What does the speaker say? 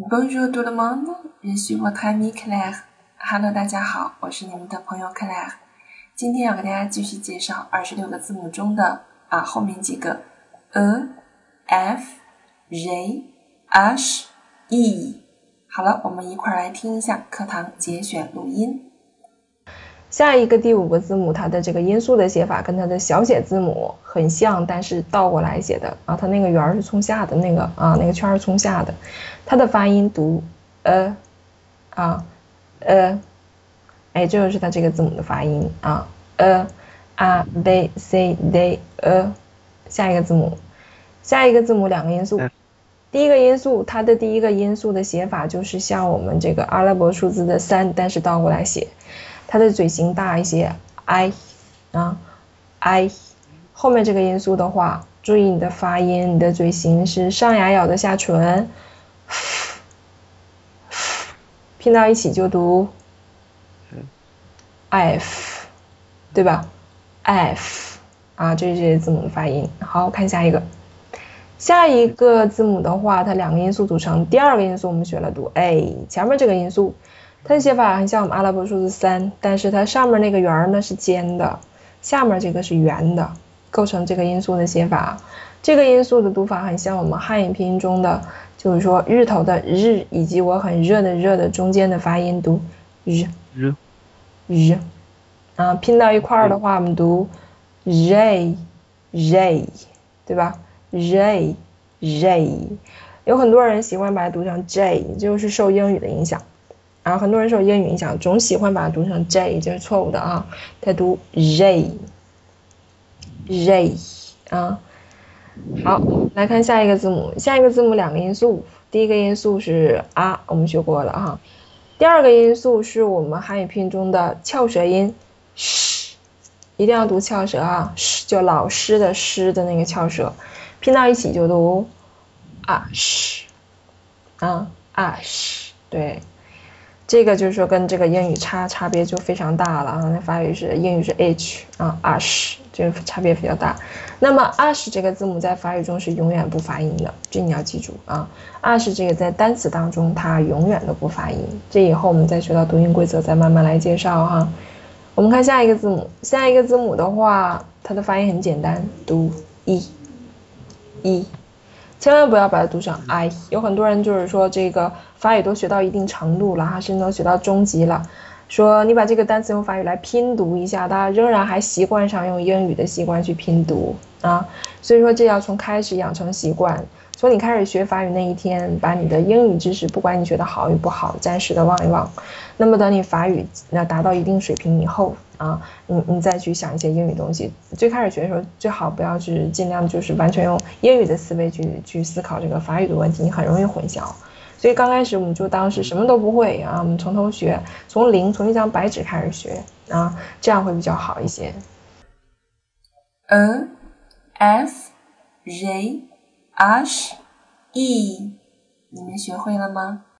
Bonjour tout le monde, je suis votre ami Claire. Hello，大家好，我是你们的朋友 Claire。今天要给大家继续介绍二十六个字母中的啊后面几个：a、f、j、h、e。好了，我们一块儿来听一下课堂节选录音。下一个第五个字母，它的这个音素的写法跟它的小写字母很像，但是倒过来写的啊，它那个圆是冲下的，那个啊那个圈是冲下的，它的发音读呃啊呃，哎，这就是它这个字母的发音啊呃啊 b c d 呃下一个字母，下一个字母两个音素，第一个音素它的第一个音素的写法就是像我们这个阿拉伯数字的三，但是倒过来写。它的嘴型大一些，i 啊，i 后面这个音素的话，注意你的发音，你的嘴型是上牙咬的下唇，拼到一起就读，f，对吧？f 啊，这是这些字母的发音。好，看下一个，下一个字母的话，它两个音素组成，第二个音素我们学了读 a，前面这个音素。它的写法很像我们阿拉伯数字三，但是它上面那个圆呢是尖的，下面这个是圆的，构成这个音素的写法。这个音素的读法很像我们汉语拼音中的，就是说日头的日以及我很热的热的中间的发音读日日日啊，拼到一块儿的话，我们读 j j 对吧？j j 有很多人喜欢把它读成 j，就是受英语的影响。然后很多人受英语影响，总喜欢把它读成 j，这是错误的啊，它读 j，j 啊。好，来看下一个字母，下一个字母两个音素，第一个音素是 a，我们学过了哈。第二个音素是我们汉语拼音中的翘舌音。Sh，一定要读翘舌啊，sh 就老师的师的那个翘舌，拼到一起就读 sh，啊 sh，对。这个就是说跟这个英语差差别就非常大了啊，那法语是英语是 h 啊 ash，这个差别比较大。那么 ash 这个字母在法语中是永远不发音的，这你要记住啊。ash 这个在单词当中它永远都不发音，这以后我们再学到读音规则再慢慢来介绍哈。我们看下一个字母，下一个字母的话，它的发音很简单，读 e e。千万不要把它读成 i，有很多人就是说这个法语都学到一定程度了哈，甚至都学到中级了，说你把这个单词用法语来拼读一下，大家仍然还习惯上用英语的习惯去拼读啊，所以说这要从开始养成习惯，从你开始学法语那一天，把你的英语知识，不管你学的好与不好，暂时的忘一忘，那么等你法语那达到一定水平以后。啊，你你再去想一些英语东西，最开始学的时候最好不要去尽量就是完全用英语的思维去去思考这个法语的问题，你很容易混淆。所以刚开始我们就当是什么都不会啊，我们从头学，从零从一张白纸开始学啊，这样会比较好一些。e f j h e，你们学会了吗？